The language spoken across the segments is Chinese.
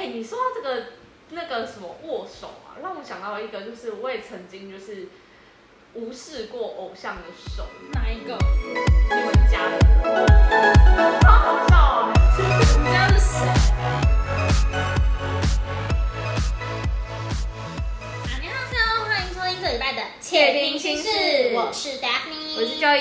哎、你说到这个那个什么握手啊，让我想到一个，就是我也曾经就是无视过偶像的手，哪一个？你们家的人，超好笑啊、你们家是谁？大家好，欢迎收听这礼拜的《窃听心事》，我是 Daphne，我是教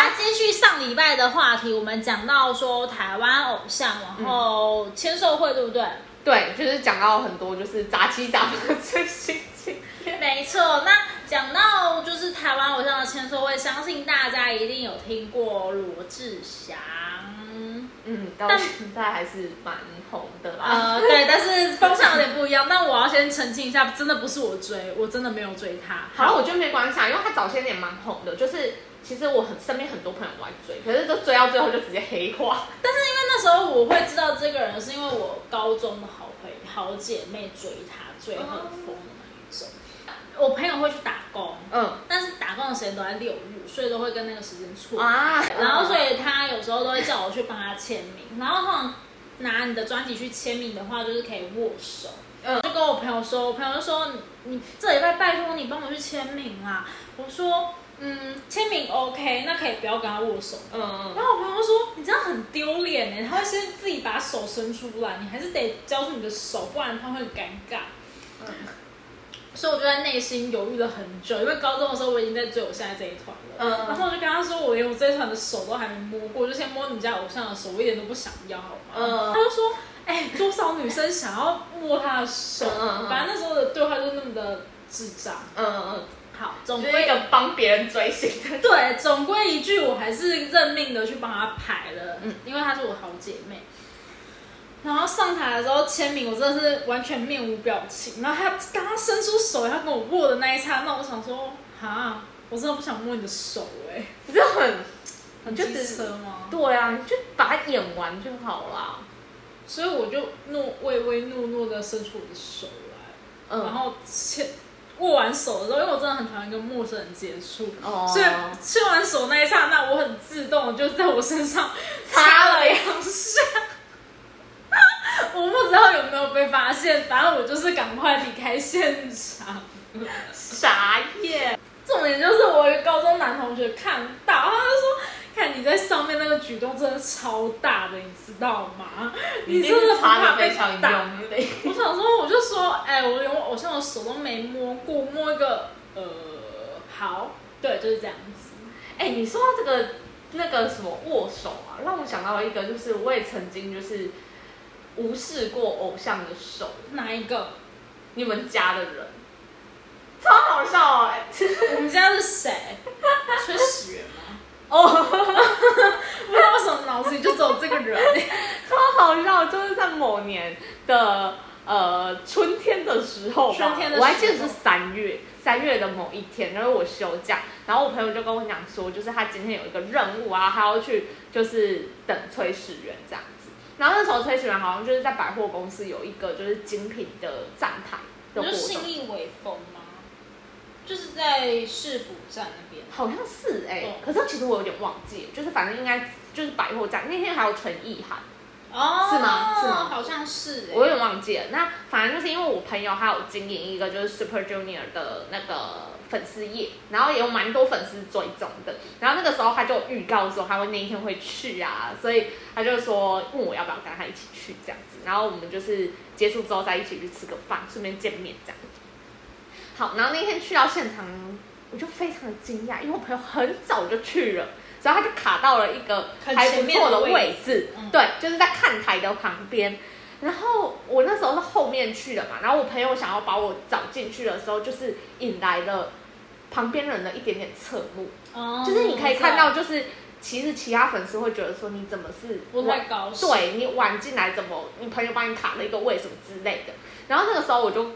意思。好啦，接续上礼拜的话题，我们讲到说台湾偶像，然后签售会，对不对？对，就是讲到很多就是杂七杂八的最新经验。没错，那讲到就是台湾偶像的签售会，相信大家一定有听过罗志祥。嗯，到但现在还是蛮红的啦。呃，对，但是方向有点不一样。但我要先澄清一下，真的不是我追，我真的没有追他。好了，我觉得没关系啊，因为他早些年蛮红的，就是其实我很身边很多朋友都在追，可是都追到最后就直接黑化。但是因为那时候我会知道这个人，是因为我高中的好朋友、好姐妹追他，追很疯的那一种。我朋友会去打工，嗯但是打工的时间都在六日，所以都会跟那个时间错。啊，然后所以他有时候都会叫我去帮他签名，然后通常拿你的专辑去签名的话，就是可以握手。嗯就跟我朋友说，我朋友就说你你这礼拜拜托你帮我去签名啦。我说嗯，签名 OK，那可以不要跟他握手。嗯然后我朋友说你这样很丢脸呢，他会先自己把手伸出来，你还是得交出你的手，不然他会很尴尬。嗯所以我就在内心犹豫了很久，因为高中的时候我已经在追我现在这一团了，嗯然后我就跟他说，我连我这一团的手都还没摸过，就先摸你家偶像的手，我一点都不想要，好吗？嗯他就说，哎、多少女生想要摸他的手，嗯嗯嗯反正那时候的对话就那么的智障。嗯嗯，好，总就是归一个帮别人追星的。对，总归一句，我还是认命的去帮她排了，嗯因为她是我好姐妹。然后上台的时候签名，我真的是完全面无表情。然后他刚刚伸出手要跟我握的那一刹那，我想说，哈，我真的不想摸你的手哎、你这很很机车吗？对啊，你就把它演完就好啦。所以我就诺唯唯诺诺的伸出我的手来，然嗯，后牵握完手的时候，因为我真的很讨厌跟陌生人接触，哦所以牵完手那一刹那，我很自动就在我身上擦了擦了两下。我不知道有没有被发现，反正我就是赶快离开现场。傻眼。重点就是我一个高中男同学看到，他就说：“看你在上面那个举动真的超大的，你知道吗？你真的不擦怕被的非常打？”我想说，我就说，哎、我连我偶像的手都没摸过，摸一个，呃，好，对，就是这样子。哎、你说到这个那个什么握手啊，让我想到一个，就是我也曾经就是无视过偶像的手，哪一个？你们家的人，超好笑哎、我们家是谁？崔始源吗？哦，不知道为什么脑子里就只有这个人。超好笑，就是在某年的呃春天的时候吧，春天的时候我还记得是三月，三月的某一天，然后我休假，然后我朋友就跟我讲说，就是他今天有一个任务啊，他要去就是等崔始源这样子。然后那时候崔始源好像就是在百货公司有一个就是精品的站台的活你说信动，义微风吗？就是在市府站那边。好像是哎、嗯可是其实我有点忘记了，就是反正应该就是百货站那天还有陈意涵。哦是吗是吗好像是、欸。我有点忘记了。那反正就是因为我朋友他有经营一个就是 Super Junior 的那个粉丝页，然后也有蛮多粉丝追踪的。然后那个时候他就预告说他会那一天会去啊，所以他就说问我要不要跟他一起去这样子。然后我们就是结束之后再一起去吃个饭，顺便见面这样。好，然后那天去到现场，我就非常的惊讶，因为我朋友很早就去了。所以他就卡到了一个很还不错的位位置，嗯对，就是在看台的旁边。然后我那时候是后面去的嘛，然后我朋友想要把我找进去的时候，就是引来了旁边人的一点点侧目，哦就是你可以看到，就是其实其他粉丝会觉得说你怎么是不太高兴。对你晚进来怎么，你朋友帮你卡了一个位什么之类的。然后那个时候我就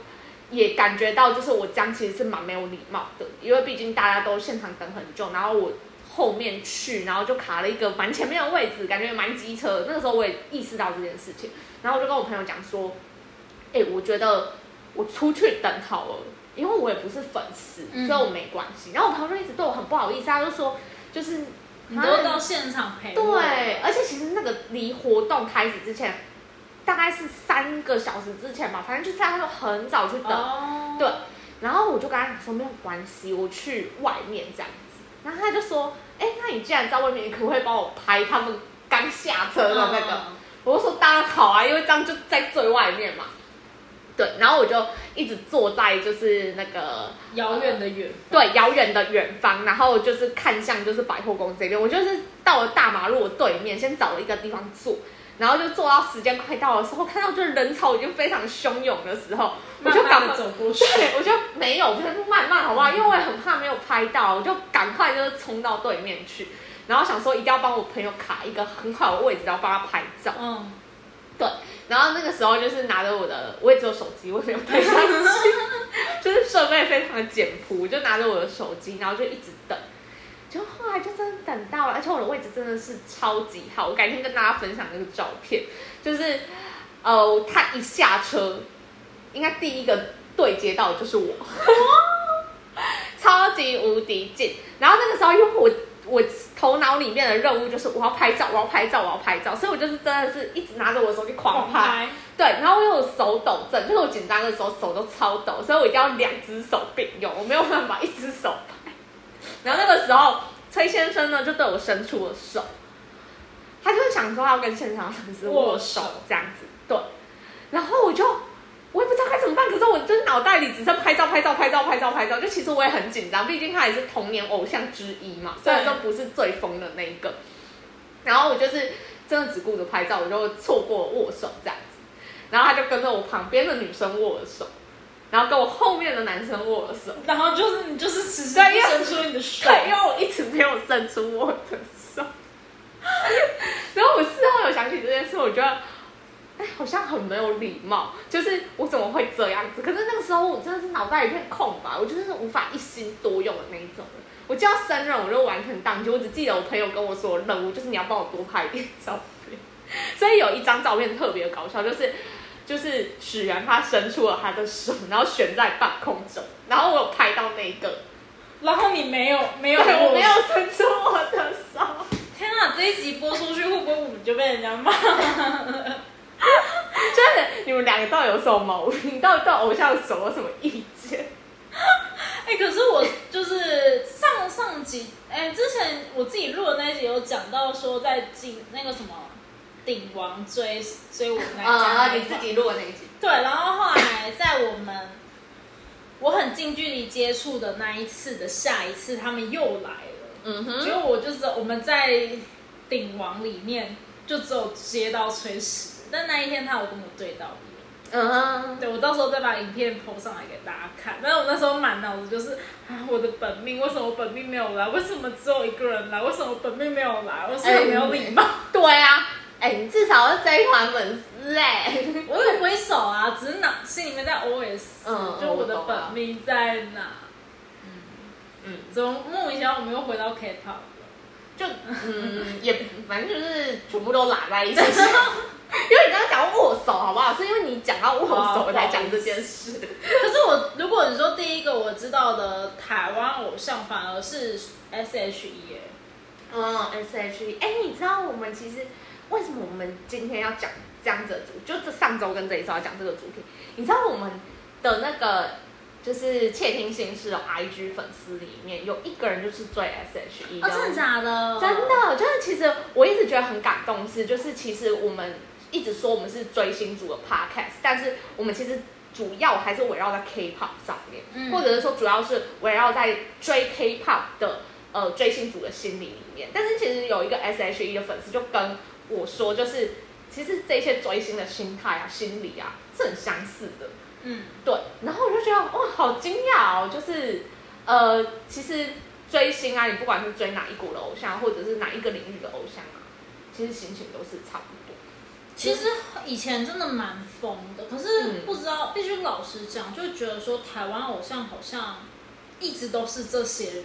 也感觉到，就是我这样其实是蛮没有礼貌的，因为毕竟大家都现场等很久，然后我后面去，然后就卡了一个蛮前面的位置，感觉蛮机车。那个时候我也意识到这件事情，然后我就跟我朋友讲说，哎、我觉得我出去等好了。因为我也不是粉丝，嗯所以我没关系。然后我朋友就一直对我很不好意思，他就说，就是你都到现场陪我。对，而且其实那个离活动开始之前，大概是三个小时之前吧，反正就是他说很早去等，哦，对，然后我就跟他讲说没有关系，我去外面这样子，然后他就说，哎，那你既然在外面，你可不可以帮我拍他们刚下车的那个？嗯我就说当然好啊，因为这样就在最外面嘛。对，然后我就一直坐在就是那个遥远的远方，对遥远的远方，然后就是看向就是百货公司这边。我就是到了大马路的对面，先找了一个地方坐，然后就坐到时间快到的时候，看到就是人潮已经非常汹涌的时候，我就赶走过去，对，我就没有，就是慢慢好不好？因为我也很怕没有拍到，我就赶快就是冲到对面去，然后想说一定要帮我朋友卡一个很好的位置，然后帮他拍照。嗯，对，然后那个时候就是拿着我的，我也只有手机，我也没有带相机，就是设备非常的简朴，我就拿着我的手机，然后就一直等。就后来就真的等到了，而且我的位置真的是超级好，我改天跟大家分享那个照片，就是呃，他一下车，应该第一个对接到的就是我，超级无敌近。然后那个时候，因为我我头脑里面的任务就是我要拍照，我要拍照，我要拍照，所以我就是真的是一直拿着我的手机狂拍。对，然后又有手抖症，就是我紧张的时候手都超抖，所以我一定要两只手并用，我没有办法一只手拍。然后那个时候，崔先生呢就对我伸出了手，他就是想说要跟现场粉丝握手这样子，对。然后我就我也不知道该怎么办，可是我就是脑袋里只剩拍照、拍照、拍照、拍照、拍照，就其实我也很紧张，毕竟他也是童年偶像之一嘛，虽然说不是最疯的那一个。然后我就是真的只顾着拍照，我就错过握手这样子。然后他就跟着我旁边的女生握了手，然后跟我后面的男生握了手。然后就是你就是迟迟对因为不伸出你的手，对，因为我一直没有伸出我的手。然后我事后有想起这件事，我觉得，哎，好像很没有礼貌，就是我怎么会这样子？可是那个时候我真的是脑袋一片空白，我就是无法一心多用的那一种人。我就要生日，我就完全宕机，我只记得我朋友跟我说的任务就是你要帮我多拍一点照片。所以有一张照片特别搞笑，就是就是许然他伸出了他的手，然后悬在半空中，然后我有拍到那一个。然后你没有没有 对，我没有伸出我的手。天啊，这一集播出去会不会我们就被人家骂？就是你们两个到底有什么毛病？到底对偶像手有什么意见？哎、可是我就是上上集，哎、之前我自己录的那一集有讲到说，在进那个什么鼎王追追我那一家那啊，你自己录的那一集。对，然后后来在我们我很近距离接触的那一次的下一次，他们又来了，嗯哼结果我就只有我们在顶王里面就只有接到崔石，但那一天他有跟我对到眼。嗯哼，对，我到时候再把影片 po 上来给大家看。但是我那时候满脑子就是啊，我的本命为什么我本命没有来？为什么只有一个人来？为什么我本命没有来？我是很没有礼貌。对啊，哎、你至少是这一团粉丝哎。我有挥手啊，只是脑心里面在 OS，、嗯就我的本命在哪？嗯嗯，怎么莫名其妙我们又回到 K-pop 了？就嗯，也反正就是全部都拉在一起。因为你刚刚讲握手，好不好？是因为你讲到握手，我才讲这件事。可是我如果你说第一个我知道的台湾偶像，反而是 S.H.E 耶。嗯，S H E，哎，你知道我们其实为什么我们今天要讲这样子的主，就这上周跟这一周要讲这个主题？你知道我们的那个就是窃听心事的 I G 粉丝里面有一个人就是追 S H E 哦，真的假的？真的，就是其实我一直觉得很感动，是就是其实我们一直说我们是追星族的 podcast，但是我们其实主要还是围绕在 K-pop 上面，嗯或者是说主要是围绕在追 K-pop 的呃追星族的心理里面。但是其实有一个 S.H.E 的粉丝就跟我说，就是其实这些追星的心态啊、心理啊是很相似的。嗯，对，然后我就觉得哇，好惊讶哦！就是呃，其实追星啊，你不管是追哪一股的偶像，或者是哪一个领域的偶像啊，其实心情都是差不多。其实以前真的蛮疯的，可是嗯不知道，必须老实讲，就觉得说台湾偶像好像一直都是这些人，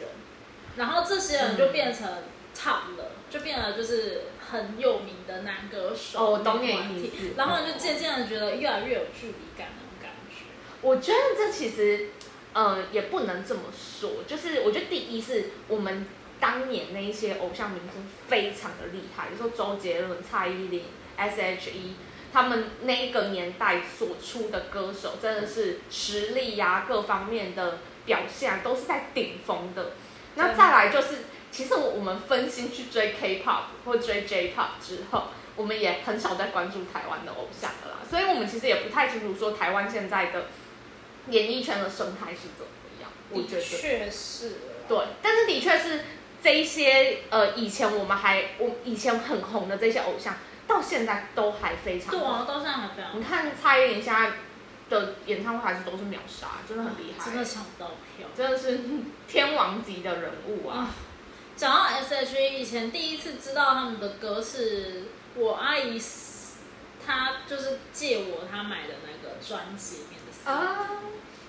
然后这些人就变成 top 了，就变得就是很有名的男歌手。哦我懂你然后就渐渐的觉得越来越有距离感那种感觉。我觉得这其实，嗯、也不能这么说。就是我觉得第一是我们当年那一些偶像明星非常的厉害，比如说周杰伦、蔡依林、S.H.E，他们那一个年代所出的歌手，真的是实力呀、各方面的表现都是在顶峰的。那再来就是，其实我我们分心去追 K-pop 或追 J-pop 之后，我们也很少在关注台湾的偶像了啦。所以我们其实也不太清楚说台湾现在的演艺圈的生态是怎么样。我觉的得确是。对，但是的确是这一些呃，以前我们还我以前很红的这些偶像，到现在都还非常红。对啊，到现在还非常你看蔡依林现在的演唱会还是都是秒杀，真的很厉害，真的抢不到票。真的是天王级的人物啊！啊，讲到 S.H.E，以前第一次知道他们的歌是我阿姨，她就是借我她买的那个专辑里面的 CD，、啊，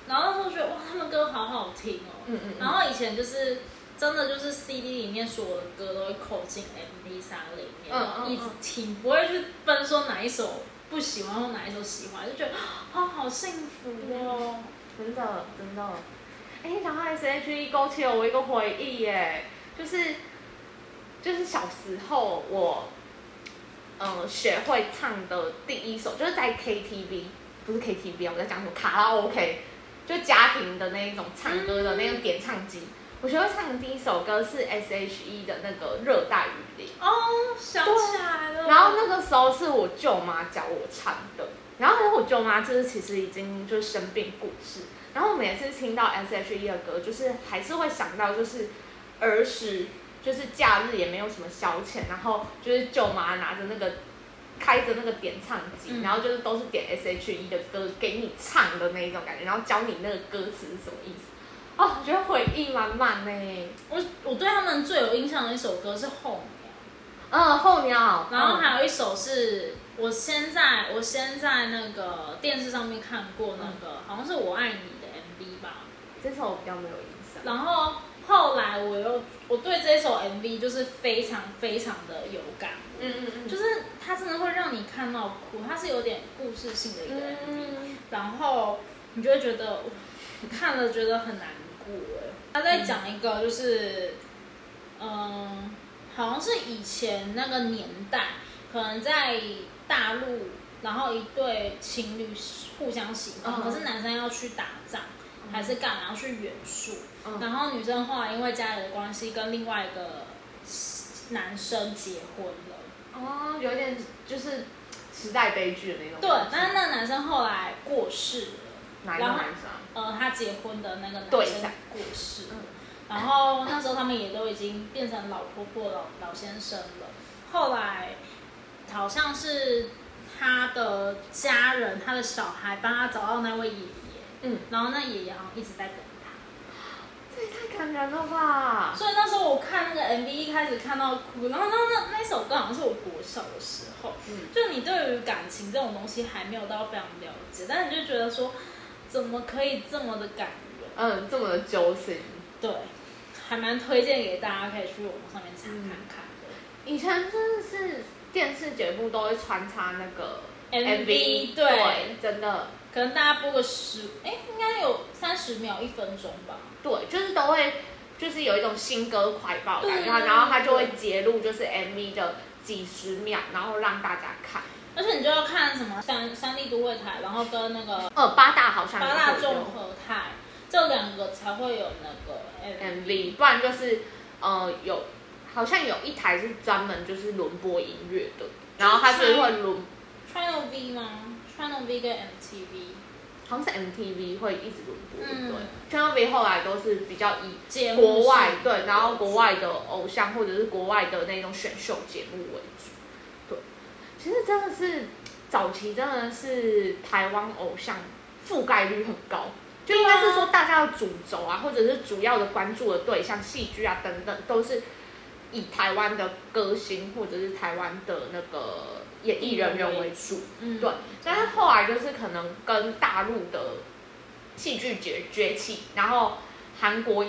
然后那时候觉得哇，他们歌好好听哦。嗯嗯然后以前就是真的就是 CD 里面所有的歌都会扣进 MP 三里面，嗯然后一直嗯听，不会去分说哪一首不喜欢或哪一首喜欢，就觉得啊、好幸福哦。真的真的。哎，讲到 S.H.E 勾起了我一个回忆耶，就是就是小时候我，呃，学会唱的第一首，就是在 KTV，不是 KTV 啊，我在讲什么卡拉 OK，就家庭的那一种唱歌的那种点唱机。我学会唱的第一首歌是 S.H.E 的那个《热带雨林》。哦，想起来了。然后那个时候是我舅妈教我唱的，然后我舅妈就是其实已经就是生病过世，然后每次听到 S.H.E 的歌，就是还是会想到就是儿时就是假日也没有什么消遣，然后就是舅妈拿着那个开着那个点唱机，嗯然后就是都是点 S.H.E 的歌给你唱的那一种感觉，然后教你那个歌词是什么意思。哦，我觉得回忆满满呢。我我对他们最有印象的一首歌是《候鸟嗯，候鸟，》，然后嗯还有一首是我先在我先在那个电视上面看过那个，好像是我爱你的 MV 吧。这首我比较没有印象。然后后来我又我对这首 MV 就是非常非常的有感，嗯嗯嗯，就是是它真的会让你看到哭，它是有点故事性的一个 MV，、嗯然后你就会觉得看了觉得很难过哎。他在讲一个就是，嗯，好像是以前那个年代，可能在大陆，然后一对情侣互相喜欢，嗯可是男生要去打仗。还是干嘛要去远宿，嗯然后女生后来因为家里的关系跟另外一个男生结婚了，哦，有点就是时代悲剧的那种。对，但是那个男生后来过世了，哪一个然后男生啊？呃，他结婚的那个男生过世了嗯，然后那时候他们也都已经变成老婆婆、老老先生了。后来好像是他的家人、他的小孩帮他找到那位爷爷，嗯，然后那爷爷好像一直在等他。这也太感人了吧！所以那时候我看那个 MV 一开始看到哭，然后那那那首歌好像是我国小的时候，嗯就你对于感情这种东西还没有到非常了解，但是你就觉得说怎么可以这么的感人？嗯，这么的揪心。对，还蛮推荐给大家可以去网上面查看看的。以前真的是电视节目都会穿插那个 MV 对对，真的可能大家播个十，哎，应该有三十秒、一分钟吧。对，就是都会，就是有一种新歌快报感，然后然后他就会截录就是 MV 的几十秒，然后让大家看。而且你就要看什么三三立都会台，然后跟那个呃，八大好像八大综合台这两个才会有那个 MV，不然就是呃有好像有一台是专门就是轮播音乐的，然后它是会轮，Channel V 吗？Channel V 跟 MTV 好像是 MTV 会一直轮播，嗯对，Channel V 后来都是比较以国外对，然后国外的偶像或者是国外的那种选秀节目为主，对，其实真的是早期真的是台湾偶像覆盖率很高。就应该是说，大家的主轴啊，或者是主要的关注的对象，戏剧啊等等，都是以台湾的歌星或者是台湾的那个演艺人员为主。嗯对，但是后来就是可能跟大陆的戏剧崛崛起，然后韩国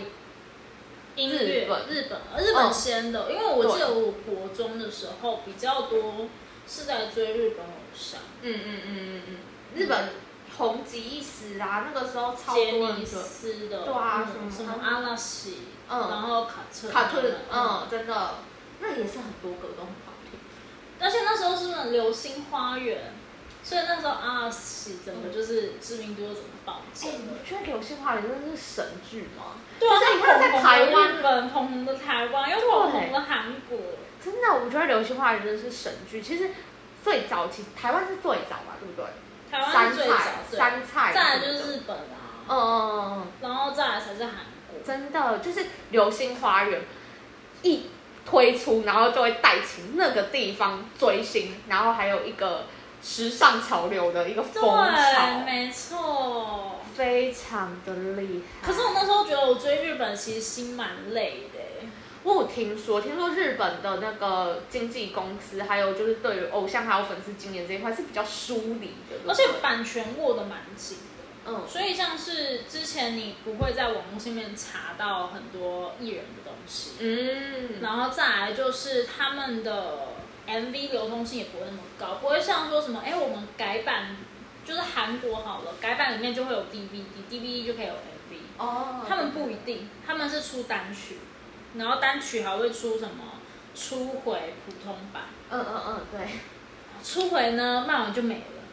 音乐日本日本呃日本嗯先的，因为我记得我国中的时候比较多是在追日本偶像，嗯嗯嗯嗯嗯，日本红极一时啊，那个时候超多人追斯的，对啊嗯什么什么阿拉西，嗯然后卡特卡特，嗯，嗯，真的，那也是很多歌都很好听。而且那时候是不是流星花园？所以那时候阿喜怎么就是知名度又怎么暴哎、增？你觉得《流星花园》真的是神剧吗？对啊，就是你看在台湾日本捧红的台湾，又捧红的韩国。真的，我觉得《流星花园》真的是神剧。其实最早期台湾是最早吧，对不对？台湾最早三，，菜，再来就是日本啊，嗯嗯嗯然后再来才是韩国嗯，。真的就是《流星花园》一推出，然后就会带起那个地方追星，然后还有一个时尚潮流的一个风潮对，，没错。非常的厉害。可是我那时候觉得我追日本其实心蛮累的欸。我有听说，听说日本的那个经纪公司，还有就是对于偶像还有粉丝经营这一块是比较疏离的，而且版权握得蛮紧的。嗯。所以像是之前你不会在网络上面查到很多艺人的东西，嗯，然后再来就是他们的 MV 流通性也不会那么高，不会像说什么，哎，我们改版就是韩国好了，改版里面就会有 DVD，DVD 就可以有 MV，哦他们不一定，他们是出单曲，然后单曲还会出什么初回普通版，嗯嗯嗯，对，初回呢卖完就没了，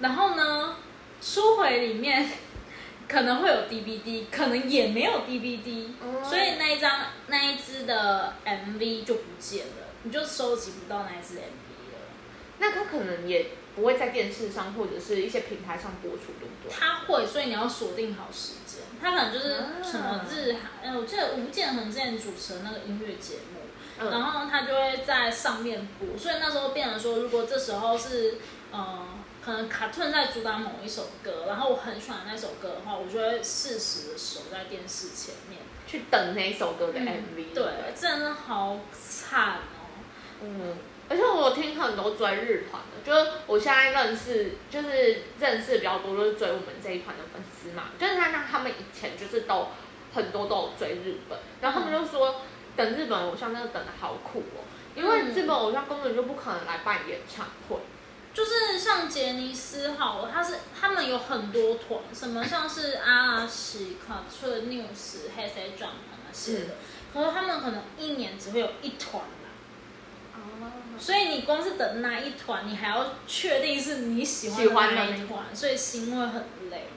然后呢初回里面 可能会有 DVD，可能也没有 DVD，、嗯所以那一张那一支的 MV 就不见了，你就收集不到那一支 MV 了。那他可能也不会在电视上或者是一些平台上播出，对不对？它会，所以你要锁定好时间。它可能就是啊什么日韩，哎、我记得吴建衡之前主持的那个音乐节目，然嗯，后他就会在上面播，所以那时候变成说，如果这时候是呃，可能卡顿在主打某一首歌，然后我很喜欢那首歌的话，我就会适时的守在电视前面。去等那一首歌的嗯 MV，对真的好惨哦。嗯，而且我有听很多追日团的，就是我现在认识，就是认识比较多，就是追我们这一团的粉丝嘛，就是他像他们以前就是都很多都有追日本，然后他们就说等日本偶像真的等的好苦哦，因为嗯日本偶像根本就不可能来办演唱会，就是像杰尼斯好了，他是他们有很多团，什么像是阿拉西、卡特、News、黑 C Jump 那些的，可是他们可能一年只会有一团啦，哦，所以你光是等那一团，你还要确定是你喜欢喜欢的那那一一团，所以心会很累。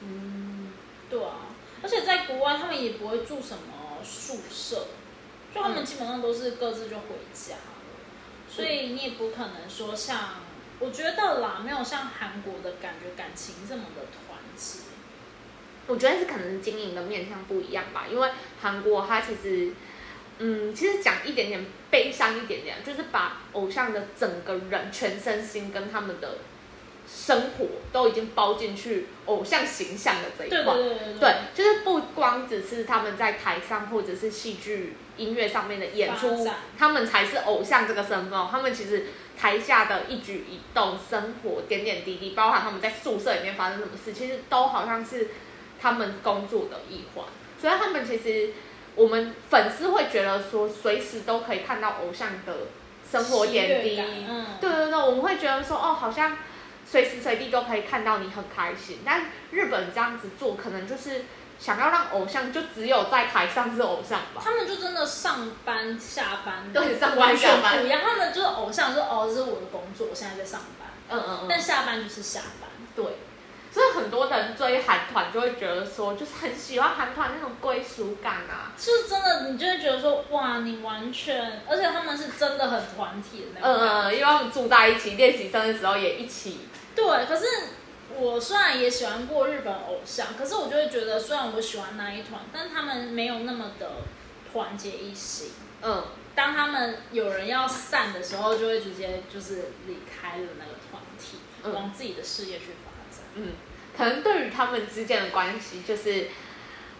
嗯，对啊，而且在国外他们也不会住什么宿舍，就他们基本上都是各自就回家了，所以你也不可能说像，我觉得啦，没有像韩国的感觉感情这么的团结。我觉得是可能是经营的面向不一样吧，因为韩国它其实，嗯，其实讲一点点悲伤一点点，就是把偶像的整个人全身心跟他们的生活都已经包进去偶像形象的这一块。对对对对对，就是不光只是他们在台上或者是戏剧、音乐上面的演出，他们才是偶像这个身份哦。他们其实台下的一举一动、生活点点滴滴，包含他们在宿舍里面发生什么事，其实都好像是他们工作的一环。所以他们其实，我们粉丝会觉得说，随时都可以看到偶像的生活点滴。嗯，对对对，我们会觉得说，哦，好像随时随地都可以看到你很开心。但日本这样子做，可能就是想要让偶像就只有在台上是偶像吧。他们就真的上班下班，对上班下班不一样。他们就是偶像，就是哦，这是我的工作，我现在在上班，嗯嗯但下班就是下班。对。所以很多人追韩团就会觉得说，就是很喜欢韩团那种归属感啊。就是真的，你就会觉得说，哇，你完全，而且他们是真的很团体的那种感觉。嗯嗯，因为他们住在一起，练习生的时候也一起。对，可是我虽然也喜欢过日本偶像，可是我就会觉得，虽然我喜欢那一团，但他们没有那么的团结一心。嗯，当他们有人要散的时候，就会直接就是离开了那个团体，嗯往自己的事业去发展。嗯，可能对于他们之间的关系，就是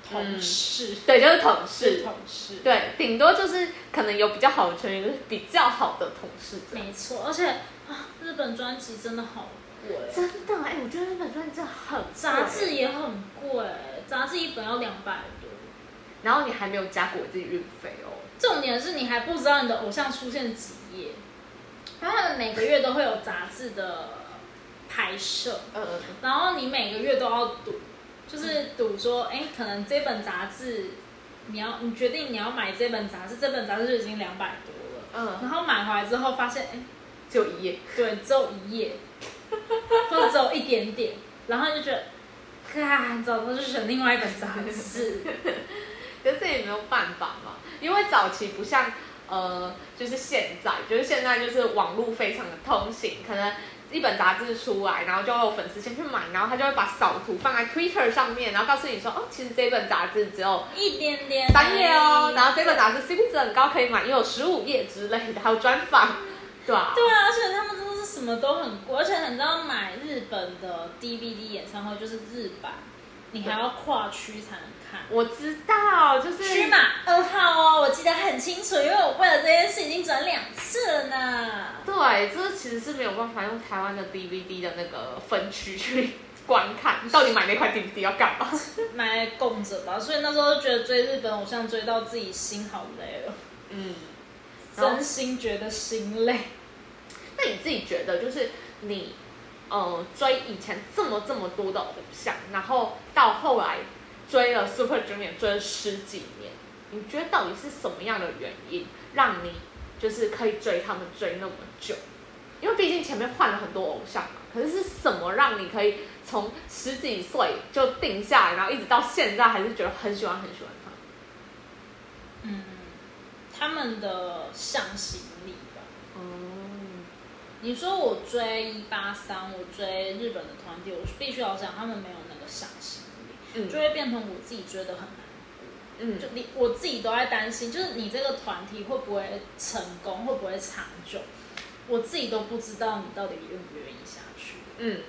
同事，对，就是同事。同事，对，顶多就是可能有比较好的成员，就是比较好的同事。没错。而且啊，日本专辑真的好贵，真的哎、我觉得那本专辑真的很贵杂志，也很贵，杂志一本要两百多。然后你还没有加国际运费哦。重点是你还不知道你的偶像出现几页，然后他们每个月都会有杂志的拍摄，嗯嗯然后你每个月都要赌，就是赌说，哎，可能这本杂志你要你决定你要买这本杂志，这本杂志就已经两百多了，嗯，然后买回来之后发现，哎，就一页。对，只有一页，或者只有一点点，然后就觉得，看，早知道就选另外一本杂志。可是这也没有办法嘛，因为早期不像呃，就是现在，就是现在就是网络非常的通行，可能一本杂志出来，然后就有粉丝先去买，然后他就会把扫图放在 Twitter 上面，然后告诉你说，哦，其实这本杂志只有一点点三页哦，然后这本杂志 CP 值很高，可以买，也有十五页之类的，还有专访，对啊，对啊，而且他们什么都很贵，而且你知道买日本的 DVD 演唱会就是日版，你还要跨区才能看。我知道，就是区码二号哦，我记得很清楚，因为我为了这件事已经转两次了呢。对，这其实是没有办法用台湾的 DVD 的那个分区去观看，你到底买那块 DVD 要干嘛？买来供着吧，所以那时候就觉得追日本偶像追到自己心好累了，嗯，真心觉得心累。那你自己觉得，就是你呃追以前这么这么多的偶像，然后到后来追了 Super Junior 追了十几年，你觉得到底是什么样的原因让你就是可以追他们追那么久？因为毕竟前面换了很多偶像嘛，可是是什么让你可以从十几岁就定下来，然后一直到现在还是觉得很喜欢很喜欢他？嗯，他们的向心力吧。嗯，你说我追一八三，我追日本的团体，我必须要讲他们没有那个向心力，嗯。就会变成我自己追的很难嗯。就你我自己都在担心，就是你这个团体会不会成功，会不会长久，我自己都不知道你到底愿不愿意下去嗯。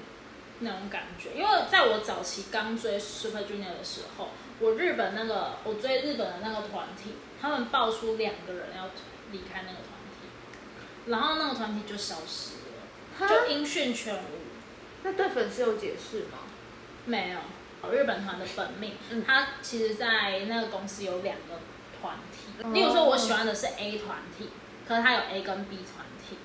那种感觉。因为在我早期刚追 Super Junior 的时候，我日本那个我追日本的那个团体，他们爆出两个人要离开那个团体，然后那个团体就消失了，就音讯全无。那对粉丝有解释吗？没有，日本团的本命，嗯他其实，在那个公司有两个团体。哦例如说，我喜欢的是 A 团体，可是他有 A 跟 B 团体。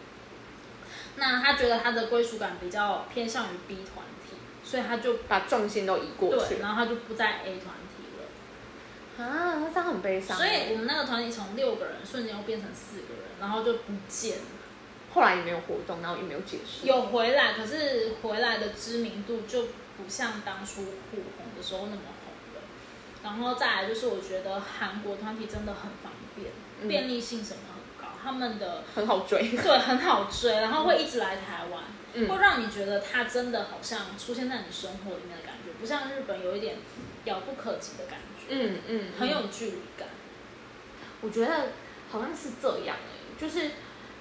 那他觉得他的归属感比较偏向于 B 团体，所以他就把重心都移过去对，然后他就不在 A 团体了。啊，那这样很悲伤。所以我们那个团体从六个人瞬间又变成四个人，然后就不见了。后来也没有活动，然后也没有解释。有回来，可是回来的知名度就不像当初火红的时候那么红了。然后再来就是，我觉得韩国团体真的很方便，嗯便利性什么很高，他们的很好追。对很好追，然后会一直来台湾，嗯会让你觉得他真的好像出现在你生活里面的感觉，不像日本有一点遥不可及的感觉，嗯嗯，很有距离感。我觉得好像是这样哎、就是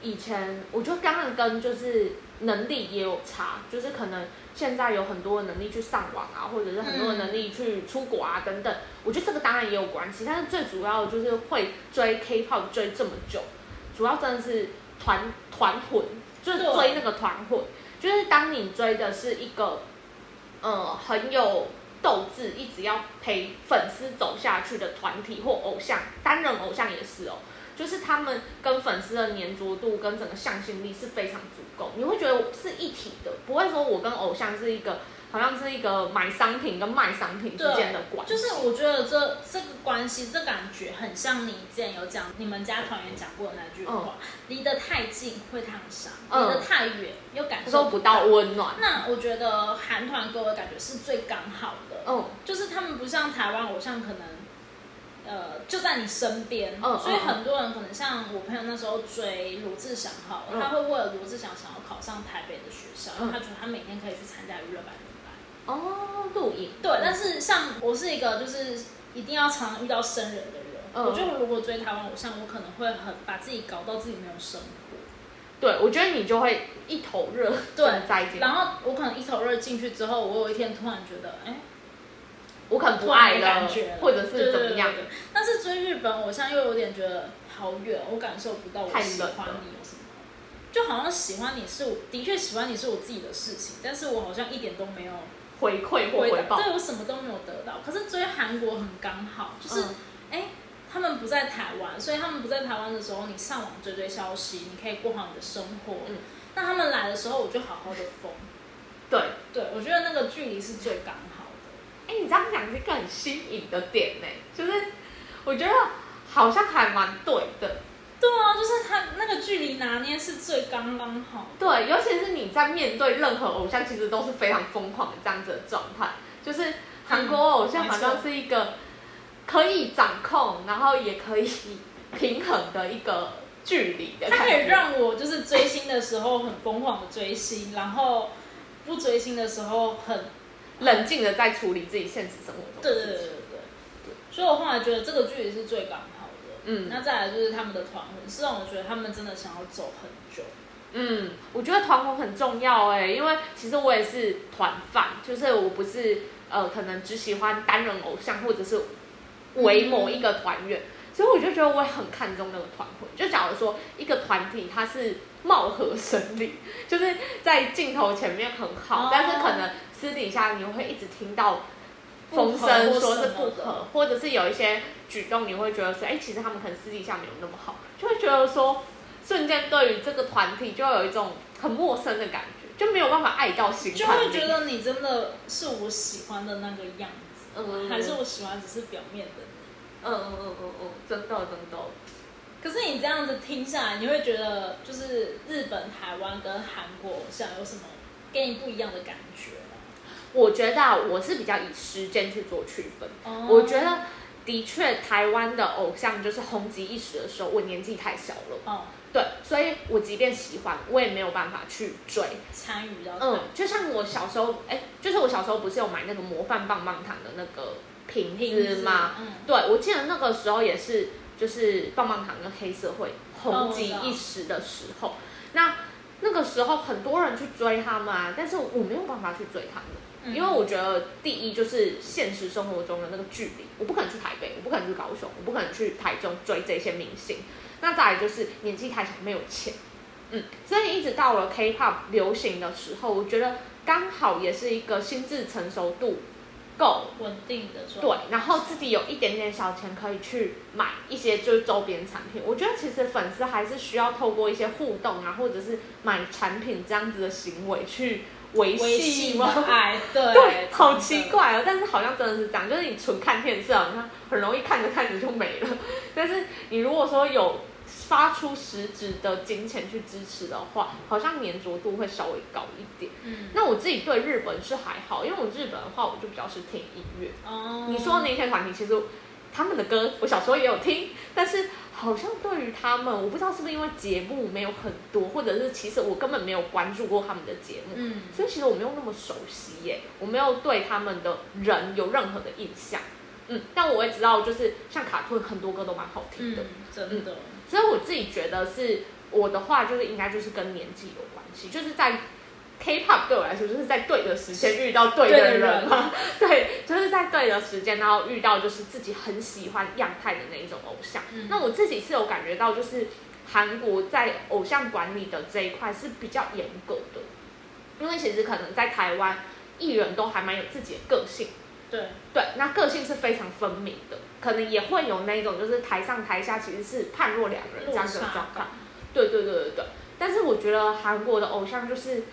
以前我觉得刚刚跟就是能力也有差，就是可能现在有很多的能力去上网啊，或者是很多的能力去出国啊等等，我觉得这个当然也有关系，但是最主要的就是会追 K-pop 追这么久，主要真的是团团魂，就是追那个团魂，就是当你追的是一个呃很有斗志，一直要陪粉丝走下去的团体或偶像，单人偶像也是哦，就是他们跟粉丝的粘着度跟整个向心力是非常足够，你会觉得是一体的，不会说我跟偶像是一个好像是一个买商品跟卖商品之间的关系，就是我觉得这这个关系，这感觉很像你之前有讲你们家团员讲过的那句话：离得太近会烫伤，离嗯得太远又感受不到温暖。那我觉得韩团给我的感觉是最刚好的，嗯就是他们不像台湾偶像可能。呃，就在你身边，嗯所以嗯很多人可能像我朋友那时候追罗志祥好了，嗯他会为了罗志祥想要考上台北的学校，因为嗯他觉得他每天可以去参加娱乐百分百。哦，录影。对，但是像我是一个就是一定要常常遇到生人的人，嗯。我觉得如果追台湾偶像，我可能会很把自己搞到自己没有生活。对，我觉得你就会一头热，对然后我可能一头热进去之后，我有一天突然觉得，哎，我可能不爱了没感觉，或者是怎么样。对对对对。但是追日本偶像又有点觉得好远，我感受不到我喜欢你有什么。就好像喜欢你是我的确喜欢你是我自己的事情，但是我好像一点都没有回馈或回报。对我什么都没有得到。可是追韩国很刚好，就是嗯哎、他们不在台湾，所以他们不在台湾的时候，你上网追追消息，你可以过好你的生活。嗯那他们来的时候，我就好好的疯。对，对，我觉得那个距离是最刚好的。哎，你这样讲是一个很新颖的点呢，就是我觉得好像还蛮对的，对啊，就是他那个距离拿捏是最刚刚好。对，尤其是你在面对任何偶像，其实都是非常疯狂的这样子的状态。就是韩国偶像好像是一个可以掌控，然后也可以平衡的一个距离的。他可以让我就是追星的时候很疯狂的追星，然后不追星的时候很冷静的在处理自己现实生活中。对对对对对。所以我后来觉得这个距离是最刚好的。嗯。那再来就是他们的团魂，是让我觉得他们真的想要走很久。嗯，我觉得团魂很重要哎，因为其实我也是团饭，就是我不是呃可能只喜欢单人偶像或者是为某一个团员，所以我就觉得我也很看重那个团魂。就假如说一个团体它是貌合神离，就是在镜头前面很好，但是可能私底下你会一直听到风声说是不合，或者是有一些举动你会觉得说，哎，其实他们可能私底下没有那么好，就会觉得说。瞬间对于这个团体就有一种很陌生的感觉，就没有办法爱到心就会觉得你真的是我喜欢的那个样子，嗯，还是我喜欢只是表面的你，嗯嗯嗯嗯嗯，真的真的。可是你这样子听下来，你会觉得就是日本、台湾跟韩国像有什么给你不一样的感觉吗？我觉得我是比较以时间去做区分，我觉得的确台湾的偶像就是红极一时的时候，我年纪太小了，哦。对，所以我即便喜欢，我也没有办法去追参与到。嗯，就像我小时候，哎，就是我小时候不是有买那个模范棒棒糖的那个瓶子吗？嗯，对，我记得那个时候也是，就是棒棒糖跟黑社会红极一时的时候。那那个时候很多人去追他们啊，但是我没有办法去追他们，因为我觉得第一就是现实生活中的那个距离，我不可能去台北，我不可能去高雄，我不可能去台中追这些明星。那再来就是年纪太小，没有钱，嗯，所以一直到了 K-pop 流行的时候，我觉得刚好也是一个心智成熟度够稳定的对，然后自己有一点点小钱可以去买一些就是周边产品。我觉得其实粉丝还是需要透过一些互动啊，或者是买产品这样子的行为去维系吗？爱，对，对，好奇怪哦，但是好像真的是这样，就是你纯看电视，好像很容易看着看着就没了。但是你如果说有发出实质的金钱去支持的话，好像粘着度会稍微高一点。嗯，那我自己对日本是还好，因为我日本的话，我就比较是听音乐。哦，你说那些团体，其实他们的歌我小时候也有听，但是好像对于他们，我不知道是不是因为节目没有很多，或者是其实我根本没有关注过他们的节目。嗯，所以其实我没有那么熟悉耶，我没有对他们的人有任何的印象。嗯，但我也知道，就是像卡顿很多歌都蛮好听的，真的。所以我自己觉得是我的话，就是应该就是跟年纪有关系，就是在 K-pop 对我来说，就是在对的时间遇到对的人嘛，对，就是在对的时间，然后遇到就是自己很喜欢样态的那一种偶像。那我自己是有感觉到，就是韩国在偶像管理的这一块是比较严格的，因为其实可能在台湾艺人都还蛮有自己的个性。对对，那个性是非常分明的，可能也会有那种就是台上台下其实是判若两人这样的状况。对对对对对，但是我觉得韩国的偶像就是，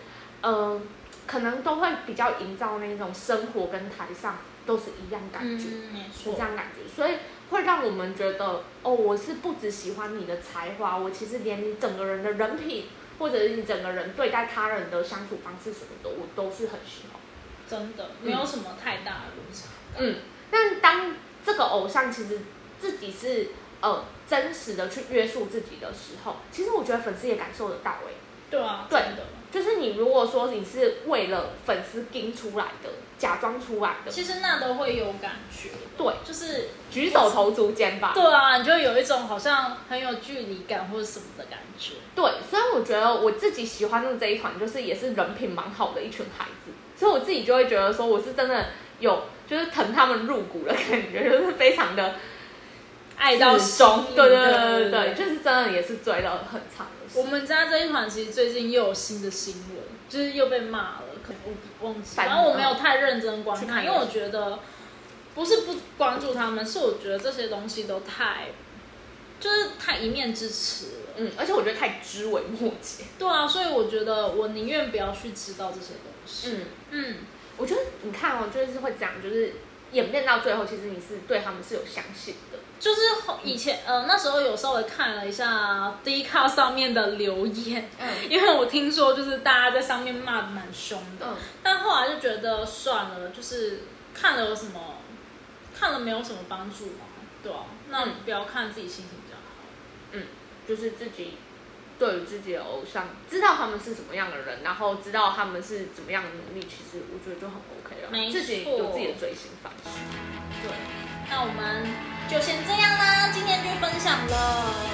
呃，可能都会比较营造那种生活跟台上都是一样感觉，是这样感觉，所以会让我们觉得哦，我是不只喜欢你的才华，我其实连你整个人的人品，或者是你整个人对待他人的相处方式什么的，我都是很喜欢。真的没有什么太大的落差。嗯，但当这个偶像其实自己是呃真实的去约束自己的时候，其实我觉得粉丝也感受得到诶。对啊，对的，就是你如果说你是为了粉丝盯出来的，假装出来的，其实那都会有感觉。对，就是举手投足间吧。对啊，你就有一种好像很有距离感或者什么的感觉。对，所以我觉得我自己喜欢的这一团，就是也是人品蛮好的一群孩子。所以我自己就会觉得说，我是真的有就是疼他们入骨的感觉，就是非常的爱到凶。对对对对对，就是真的也是追了很长的。我们家这一团其实最近又有新的新闻，就是又被骂了，可能我忘记。反正我没有太认真观看，因为我觉得不是不关注他们，是我觉得这些东西都太就是太一面之词了。嗯，而且我觉得太枝微末节。对啊，所以我觉得我宁愿不要去知道这些东西。嗯嗯，我觉得你看哦，就是会讲，就是演变到最后，其实你是对他们是有相信的。就是以前呃那时候有稍微看了一下 D 卡上面的留言，嗯。因为我听说就是大家在上面骂的蛮凶的，嗯，但后来就觉得算了，就是看了有什么，看了没有什么帮助嘛，对啊，那嗯。不要看自己心情比较好。就是自己对于自己的偶像，知道他们是什么样的人，然后知道他们是怎么样的努力，其实我觉得就很 OK 了。没自己有自己的追星方式。对，那我们就先这样啦，今天就分享了。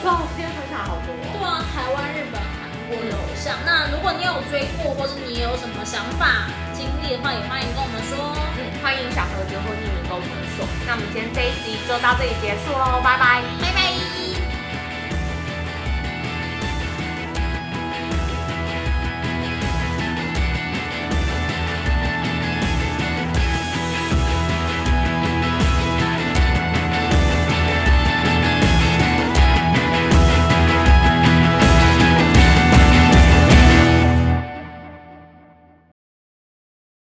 哇，今天分享好多、对啊，台湾、日本、韩国的偶像。那如果你有追过，或是你有什么想法、经历的话，也欢迎跟我们说。嗯，欢迎小盒子或匿名跟我们说。那我们今天这一集就到这里结束喽，拜拜。拜拜。